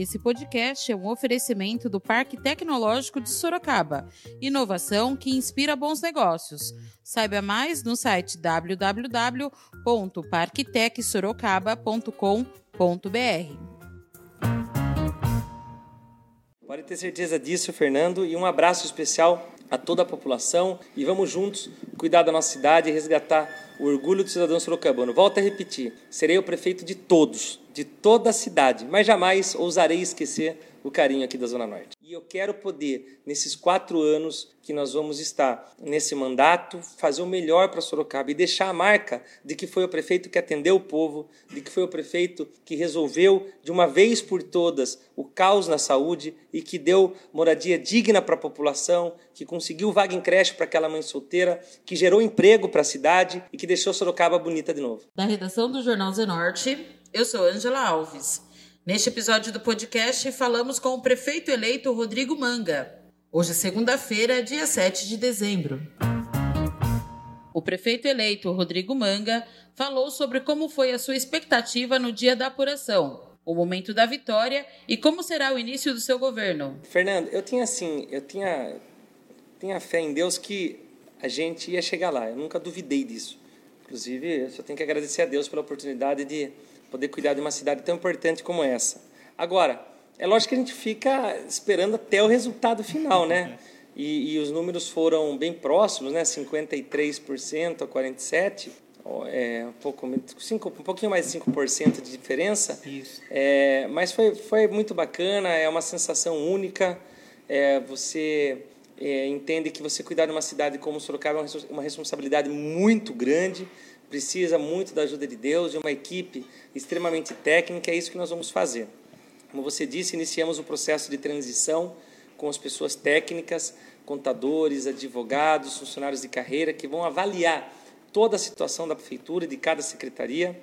Esse podcast é um oferecimento do Parque Tecnológico de Sorocaba. Inovação que inspira bons negócios. Saiba mais no site www.parktecsorocaba.com.br. Pode ter certeza disso, Fernando, e um abraço especial a toda a população e vamos juntos cuidar da nossa cidade e resgatar o orgulho do cidadão sorocabano. Volto a repetir, serei o prefeito de todos, de toda a cidade, mas jamais ousarei esquecer o carinho aqui da Zona Norte. E eu quero poder, nesses quatro anos que nós vamos estar nesse mandato, fazer o melhor para Sorocaba e deixar a marca de que foi o prefeito que atendeu o povo, de que foi o prefeito que resolveu de uma vez por todas o caos na saúde e que deu moradia digna para a população, que conseguiu vaga em creche para aquela mãe solteira, que gerou emprego para a cidade e que deixou Sorocaba bonita de novo. Da redação do Jornal Zenorte, eu sou Angela Alves. Neste episódio do podcast, falamos com o prefeito eleito Rodrigo Manga. Hoje é segunda-feira, dia 7 de dezembro. O prefeito eleito Rodrigo Manga falou sobre como foi a sua expectativa no dia da apuração, o momento da vitória e como será o início do seu governo. Fernando, eu tinha assim, eu tinha, tinha fé em Deus que a gente ia chegar lá. Eu nunca duvidei disso. Inclusive, eu só tenho que agradecer a Deus pela oportunidade de poder cuidar de uma cidade tão importante como essa. Agora, é lógico que a gente fica esperando até o resultado final, né? E, e os números foram bem próximos, né? 53% a 47%, é, um, pouco, cinco, um pouquinho mais de 5% de diferença. Isso. É, mas foi, foi muito bacana, é uma sensação única. É, você é, entende que você cuidar de uma cidade como Sorocaba é uma responsabilidade muito grande precisa muito da ajuda de Deus, de uma equipe extremamente técnica, é isso que nós vamos fazer. Como você disse, iniciamos o processo de transição com as pessoas técnicas, contadores, advogados, funcionários de carreira, que vão avaliar toda a situação da prefeitura e de cada secretaria.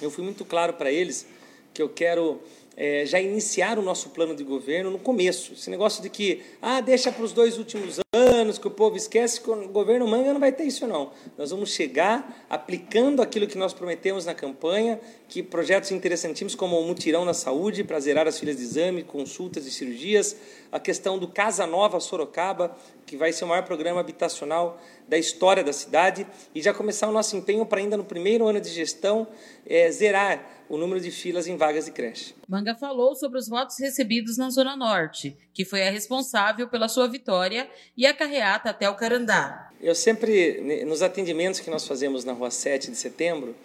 Eu fui muito claro para eles que eu quero é, já iniciar o nosso plano de governo no começo. Esse negócio de que, ah, deixa para os dois últimos anos, que o povo esquece, que o governo manga não vai ter isso não. Nós vamos chegar aplicando aquilo que nós prometemos na campanha, que projetos interessantíssimos como o mutirão na saúde, para zerar as filas de exame, consultas e cirurgias, a questão do Casa Nova Sorocaba, que vai ser o maior programa habitacional da história da cidade, e já começar o nosso empenho para ainda no primeiro ano de gestão é, zerar o número de filas em vagas de creche. Manga falou sobre os votos recebidos na Zona Norte, que foi a responsável pela sua vitória e a carreata até o Carandá. Eu sempre, nos atendimentos que nós fazemos na rua 7 de setembro,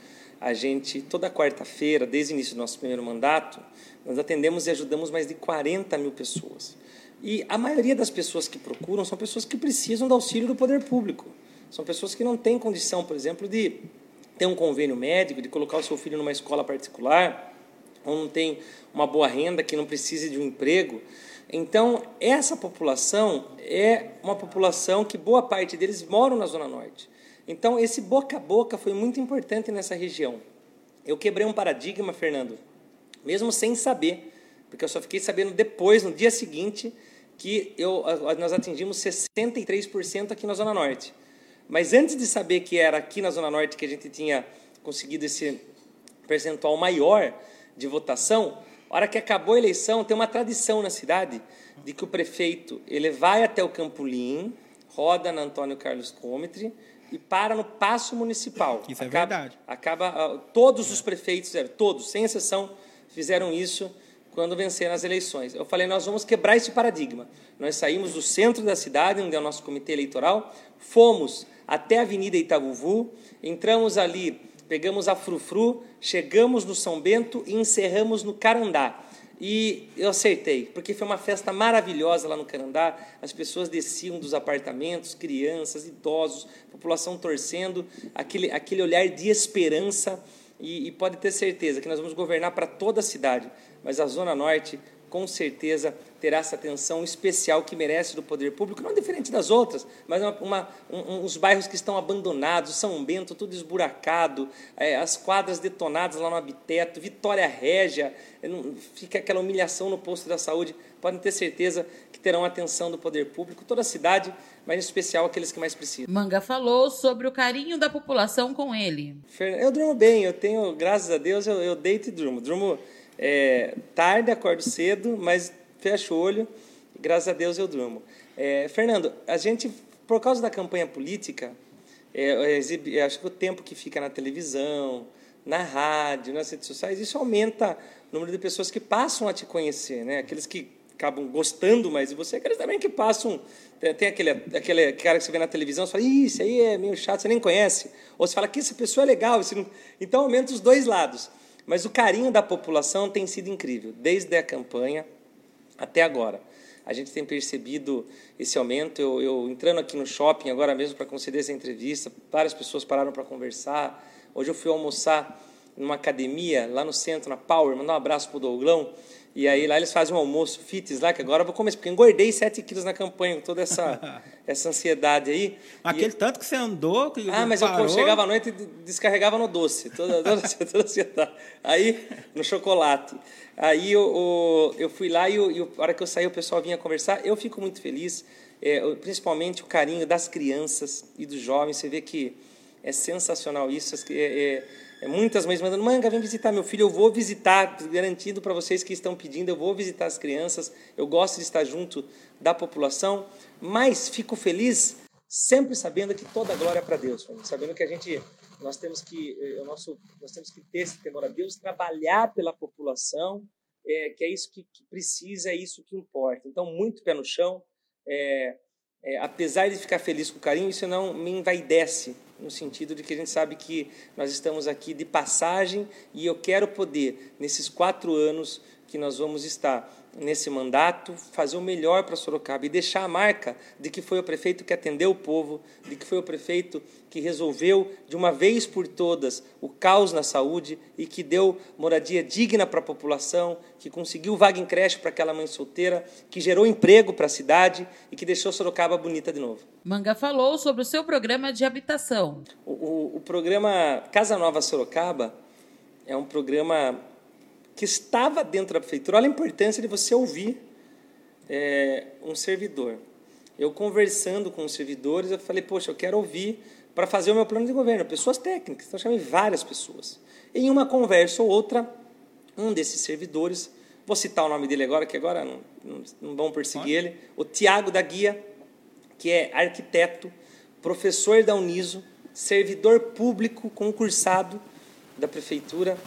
a gente, toda quarta-feira, desde o início do nosso primeiro mandato, nós atendemos e ajudamos mais de 40 mil pessoas. E a maioria das pessoas que procuram são pessoas que precisam do auxílio do poder público. São pessoas que não têm condição, por exemplo, de ter um convênio médico, de colocar o seu filho numa escola particular, ou não tem uma boa renda, que não precise de um emprego. Então, essa população é uma população que boa parte deles moram na Zona Norte. Então, esse boca a boca foi muito importante nessa região. Eu quebrei um paradigma, Fernando, mesmo sem saber, porque eu só fiquei sabendo depois, no dia seguinte, que eu, nós atingimos 63% aqui na Zona Norte. Mas antes de saber que era aqui na Zona Norte que a gente tinha conseguido esse percentual maior de votação, a hora que acabou a eleição, tem uma tradição na cidade de que o prefeito ele vai até o Campolim, roda na Antônio Carlos Comitre e para no Paço Municipal. Isso é acaba, verdade. Acaba, ah, todos os prefeitos, todos, sem exceção, fizeram isso quando venceram as eleições. Eu falei, nós vamos quebrar esse paradigma. Nós saímos do centro da cidade, onde é o nosso comitê eleitoral, fomos até a Avenida Itavuvu, entramos ali, pegamos a Frufru, chegamos no São Bento e encerramos no Carandá. E eu acertei, porque foi uma festa maravilhosa lá no Carandá. As pessoas desciam dos apartamentos, crianças, idosos, população torcendo, aquele, aquele olhar de esperança. E, e pode ter certeza que nós vamos governar para toda a cidade, mas a Zona Norte com certeza terá essa atenção especial que merece do poder público, não diferente das outras, mas uma, uma, um, uns bairros que estão abandonados, São Bento, tudo esburacado, é, as quadras detonadas lá no Habiteto, Vitória Régia, é, fica aquela humilhação no posto da saúde. Podem ter certeza que terão atenção do poder público, toda a cidade, mas em especial aqueles que mais precisam. Manga falou sobre o carinho da população com ele. Eu durmo bem, eu tenho, graças a Deus, eu, eu deito e durmo. Durmo É, tarde, acordo cedo, mas fecho o olho graças a Deus eu durmo. É, Fernando, a gente, por causa da campanha política, é, exibe, acho que o tempo que fica na televisão, na rádio, nas redes sociais, isso aumenta o número de pessoas que passam a te conhecer, né? Aqueles que acabam gostando mais de você, aqueles também que passam. Tem aquele, aquele cara que você vê na televisão, você fala, isso aí é meio chato, você nem conhece. Ou você fala que essa pessoa é legal. Não... Então aumenta os dois lados. Mas o carinho da população tem sido incrível, desde a campanha até agora. A gente tem percebido esse aumento. Eu, eu entrando aqui no shopping agora mesmo para conceder essa entrevista, várias pessoas pararam para conversar. Hoje eu fui almoçar numa academia lá no centro, na Power, mandar um abraço para o Douglão. E aí lá eles fazem um almoço fitness lá, que agora eu vou começar, porque engordei 7 quilos na campanha, com toda essa, essa ansiedade aí. Aquele e... tanto que você andou, que Ah, mas parou. eu chegava à noite e descarregava no doce, toda, toda, toda ansiedade. Aí, no chocolate. Aí eu, eu, fui lá e, eu, e a hora que eu saí o pessoal vinha conversar. Eu fico muito feliz, é, principalmente o carinho das crianças e dos jovens. Você vê que é sensacional isso. É, é, muitas mães mandando, manga, vem visitar meu filho, eu vou visitar, garantindo para vocês que estão pedindo, eu vou visitar as crianças, eu gosto de estar junto da população, mas fico feliz sempre sabendo que toda a glória é para Deus, sabendo que a gente nós temos que eh, o nosso nós temos que ter esse temor a Deus, trabalhar pela população, é, que é isso que, que, precisa, é isso que importa. Então muito pé no chão, é, é, apesar de ficar feliz com o carinho, isso não me envaidece no sentido de que a gente sabe que nós estamos aqui de passagem e eu quero poder, nesses quatro anos que nós vamos estar nesse mandato, fazer o melhor para Sorocaba e deixar a marca de que foi o prefeito que atendeu o povo, de que foi o prefeito que resolveu de uma vez por todas o caos na saúde e que deu moradia digna para a população, que conseguiu vaga em creche para aquela mãe solteira, que gerou emprego para a cidade e que deixou Sorocaba bonita de novo. Manga falou sobre o seu programa de habitação. O, o, o programa Casa Nova Sorocaba é um programa que estava dentro da prefeitura. Olha a importância de você ouvir é, um servidor. Eu conversando com os servidores, eu falei, poxa, eu quero ouvir para fazer o meu plano de governo. Pessoas técnicas, então eu chamei várias pessoas. Em uma conversa ou outra, um desses servidores, vou citar o nome dele agora, que agora não, não, não vão perseguir ele, o Tiago da Guia, que é arquiteto, professor da Uniso, servidor público concursado da prefeitura,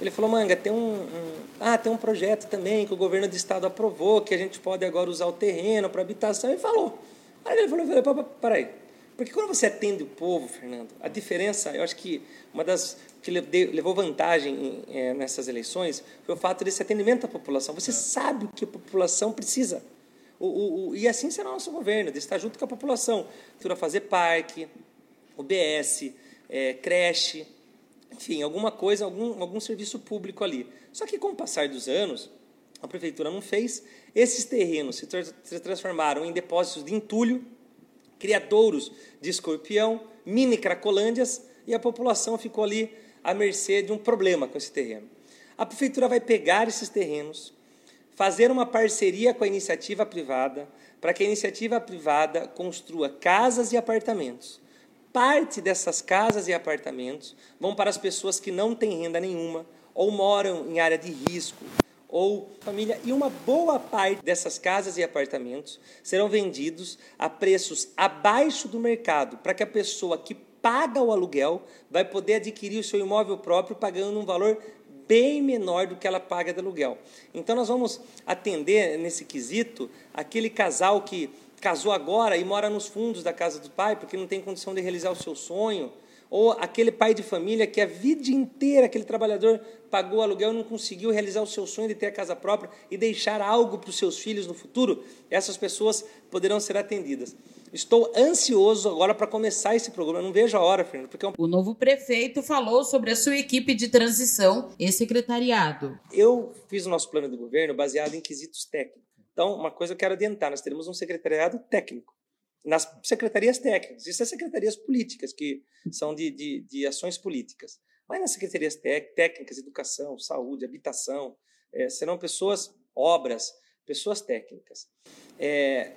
ele falou, Manga, tem um, um, ah, tem um projeto também que o governo do estado aprovou, que a gente pode agora usar o terreno para habitação. E falou. Aí ele falou, falou peraí, porque quando você atende o povo, Fernando, a diferença, eu acho que uma das que levou vantagem é, nessas eleições foi o fato desse atendimento à população. Você é. sabe o que a população precisa. O, o, o, e assim será o nosso governo, de estar junto com a população. Fazer parque, UBS, é, creche, enfim, alguma coisa, algum, algum serviço público ali. Só que com o passar dos anos, a prefeitura não fez, esses terrenos se, tra se transformaram em depósitos de entulho, criadouros de escorpião, mini cracolândias, e a população ficou ali à mercê de um problema com esse terreno. A prefeitura vai pegar esses terrenos, fazer uma parceria com a iniciativa privada, para que a iniciativa privada construa casas e apartamentos parte dessas casas e apartamentos vão para as pessoas que não têm renda nenhuma ou moram em área de risco ou família e uma boa parte dessas casas e apartamentos serão vendidos a preços abaixo do mercado para que a pessoa que paga o aluguel vai poder adquirir o seu imóvel próprio pagando um valor bem menor do que ela paga de aluguel. Então nós vamos atender nesse quesito aquele casal que casou agora e mora nos fundos da casa do pai porque não tem condição de realizar o seu sonho, ou aquele pai de família que a vida inteira, aquele trabalhador pagou aluguel e não conseguiu realizar o seu sonho de ter a casa própria e deixar algo para os seus filhos no futuro, essas pessoas poderão ser atendidas. Estou ansioso agora para começar esse programa. Eu não vejo a hora, Fernando. Porque é O novo prefeito falou sobre a sua equipe de transição e secretariado. Eu fiz o nosso plano de governo baseado em quesitos técnicos. Então, uma coisa eu quero adiantar: nós teremos um secretariado técnico. Nas secretarias técnicas, isso é secretarias políticas, que são de, de, de ações políticas. Mas nas secretarias técnicas, educação, saúde, habitação, é, serão pessoas, obras, pessoas técnicas. É,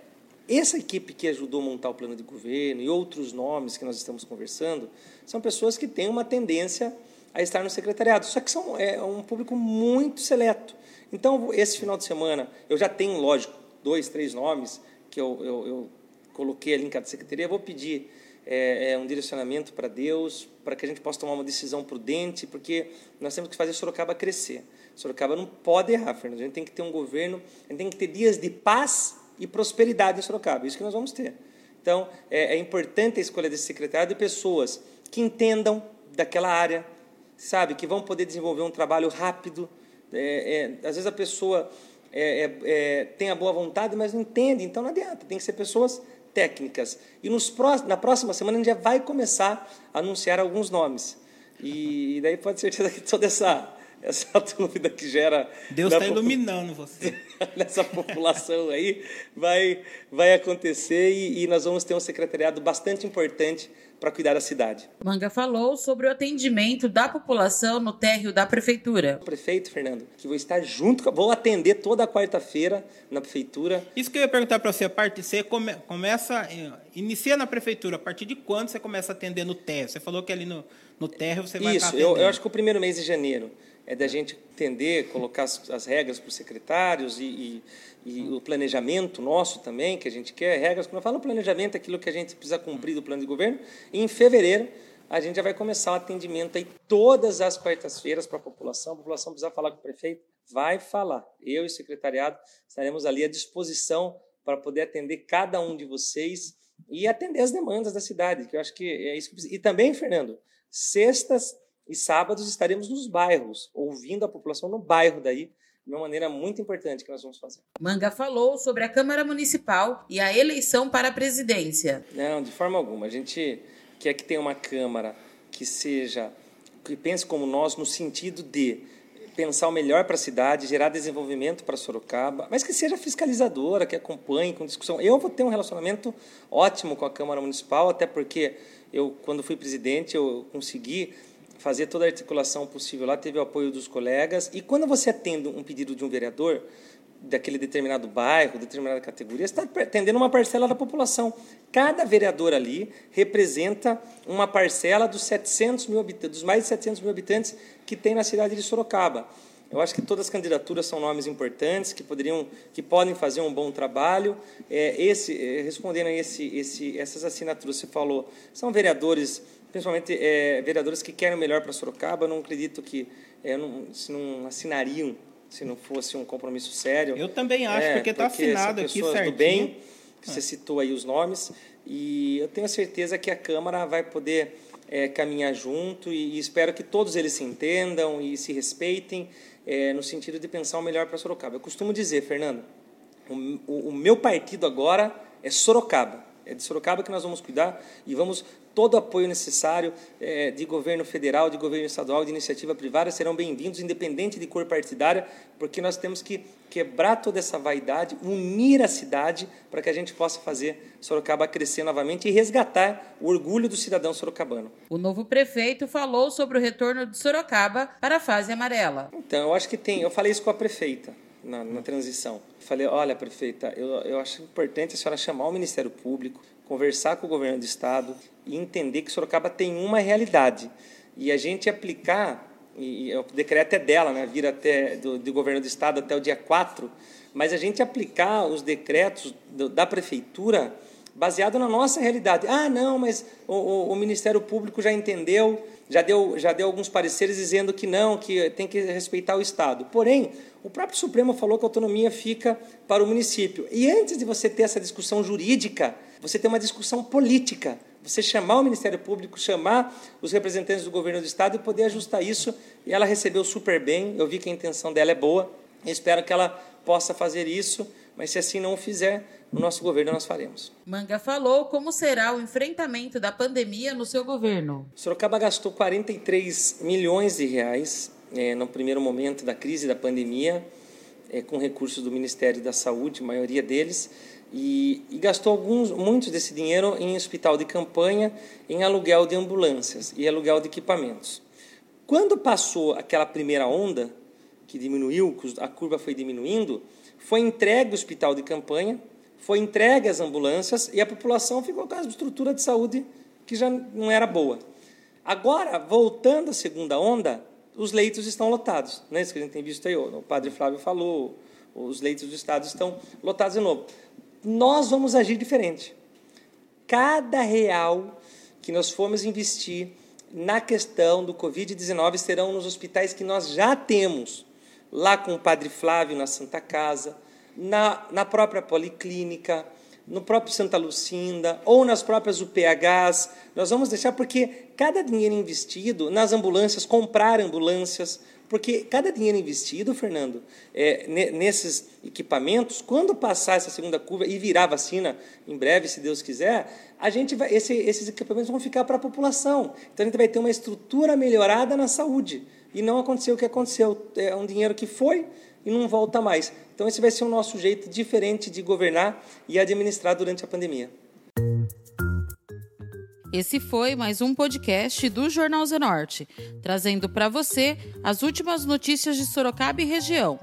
essa equipe que ajudou a montar o plano de governo e outros nomes que nós estamos conversando são pessoas que têm uma tendência a estar no secretariado. Só que são, é um público muito seleto. Então, esse final de semana, eu já tenho, lógico, dois, três nomes que eu, eu, eu coloquei ali em cada secretaria. Eu vou pedir é, é, um direcionamento para Deus, para que a gente possa tomar uma decisão prudente, porque nós temos que fazer Sorocaba crescer. Sorocaba não pode errar, Fernando. A gente tem que ter um governo, a gente tem que ter dias de paz e prosperidade em Sorocaba. Isso que nós vamos ter. Então, é, é importante a escolha desse secretário de pessoas que entendam daquela área, sabe, que vão poder desenvolver um trabalho rápido. É, é, às vezes a pessoa é, é, é, tem a boa vontade, mas não entende, então não adianta. Tem que ser pessoas técnicas. E nos na próxima semana a gente já vai começar a anunciar alguns nomes. E, e daí pode ser certeza que toda essa essa dúvida que gera. Deus está iluminando você. nessa população aí vai, vai acontecer e, e nós vamos ter um secretariado bastante importante para cuidar da cidade. Manga falou sobre o atendimento da população no térreo da prefeitura. O prefeito, Fernando, que vou estar junto, vou atender toda quarta-feira na prefeitura. Isso que eu ia perguntar para você, a parte você come, começa, eh, inicia na prefeitura, a partir de quando você começa a atender no térreo? Você falou que ali no, no térreo você vai Isso, eu, eu acho que o primeiro mês de janeiro é da gente entender, colocar as, as regras para os secretários e, e, e, o planejamento nosso também, que a gente quer, regras, quando eu falo planejamento, é aquilo que a gente precisa cumprir do plano de governo, e em fevereiro a gente já vai começar o atendimento aí todas as quartas-feiras para a população, a população precisa falar com o prefeito, vai falar. Eu e o secretariado estaremos ali à disposição para poder atender cada um de vocês e atender as demandas da cidade, que eu acho que é isso que precisa. E também, Fernando, sextas e sábados estaremos nos bairros, ouvindo a população no bairro daí, de uma maneira muito importante que nós vamos fazer. Manga falou sobre a Câmara Municipal e a eleição para a presidência. Não, de forma alguma. A gente quer que tenha uma Câmara que seja, que pense como nós no sentido de pensar o melhor para a cidade, gerar desenvolvimento para Sorocaba, mas que seja fiscalizadora, que acompanhe com discussão. Eu vou ter um relacionamento ótimo com a Câmara Municipal, até porque eu, quando fui presidente, eu consegui fazer toda a articulação possível lá, teve o apoio dos colegas. E quando você atende um pedido de um vereador, daquele determinado bairro, determinada categoria, está atendendo uma parcela da população. Cada vereador ali representa uma parcela dos 700 mil habitantes, dos mais de 700 mil habitantes que tem na cidade de Sorocaba. Eu acho que todas as candidaturas são nomes importantes que poderiam, que podem fazer um bom trabalho. É, esse, é, respondendo a esse, esse, essas assinaturas, você falou, são vereadores principalmente é, vereadores que querem o melhor para Sorocaba. Eu não acredito que é, não, se não assinariam se não fosse um compromisso sério. Eu também acho, é, porque está assinado aqui certinho. do bem, que você citou aí os nomes, e eu tenho certeza que a Câmara vai poder é, caminhar junto e, e, espero que todos eles se entendam e se respeitem é, no sentido de pensar o melhor para Sorocaba. Eu costumo dizer, Fernando, o, o, o meu partido agora é Sorocaba. É de Sorocaba que nós vamos cuidar e vamos todo apoio necessário é, de governo federal, de governo estadual, de iniciativa privada serão bem-vindos, independente de cor partidária, porque nós temos que quebrar toda essa vaidade, unir a cidade para que a gente possa fazer Sorocaba crescer novamente e resgatar o orgulho do cidadão sorocabano. O novo prefeito falou sobre o retorno de Sorocaba para a fase amarela. Então, eu acho que tem. Eu falei isso com a prefeita na, na transição. Falei, olha, prefeita, eu, eu acho importante a senhora chamar o Ministério Público, conversar com o governo do Estado e entender que Sorocaba tem uma realidade. E a gente aplicar, e, o decreto é dela, né, vir até do, do governo do Estado até o dia 4, mas a gente aplicar os decretos do, da Prefeitura baseado na nossa realidade. Ah, não, mas o, o, o Ministério Público já entendeu, já deu, já deu alguns pareceres dizendo que não, que tem que respeitar o Estado. Porém, o próprio Supremo falou que a autonomia fica para o município. E antes de você ter essa discussão jurídica, você tem uma discussão política. Você chamar o Ministério Público, chamar os representantes do governo do Estado e poder ajustar isso. E ela recebeu super bem, eu vi que a intenção dela é boa. espero que ela possa fazer isso, mas se assim não o fizer, no nosso governo nós faremos. Manga falou como será o enfrentamento da pandemia no seu governo. Sorocaba gastou 43 milhões de reais é, no primeiro momento da crise da pandemia, é, com recursos do Ministério da Saúde, a maioria deles, e, e, gastou alguns, muitos desse dinheiro em hospital de campanha, em aluguel de ambulâncias e aluguel de equipamentos. Quando passou aquela primeira onda, que diminuiu, a curva foi diminuindo, foi entregue o hospital de campanha, foi entregue as ambulâncias e a população ficou com a estrutura de saúde que já não era boa. Agora, voltando à segunda onda, os leitos estão lotados. Né? Isso que a gente tem visto aí, o padre Flávio falou, os leitos do Estado estão lotados de novo. Nós vamos agir diferente. Cada real que nós formos investir na questão do Covid-19 serão nos hospitais que nós já temos, lá com o Padre Flávio na Santa Casa, na, na própria Policlínica, no próprio Santa Lucinda ou nas próprias UPHs. Nós vamos deixar porque cada dinheiro investido nas ambulâncias, comprar ambulâncias, porque cada dinheiro investido, Fernando, é, nesses equipamentos, quando passar essa segunda curva e virar vacina em breve, se Deus quiser, a gente vai, esse, esses equipamentos vão ficar para a população. Então a gente vai ter uma estrutura melhorada na saúde. E não aconteceu o que aconteceu. É um dinheiro que foi e não volta mais. Então esse vai ser o nosso jeito diferente de governar e administrar durante a pandemia. Esse foi mais um podcast do Jornal Zenorte, trazendo para você as últimas notícias de Sorocaba e região.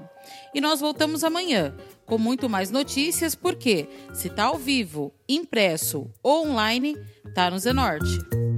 E nós voltamos amanhã com muito mais notícias, porque se está ao vivo, impresso ou online, tá no Zenorte.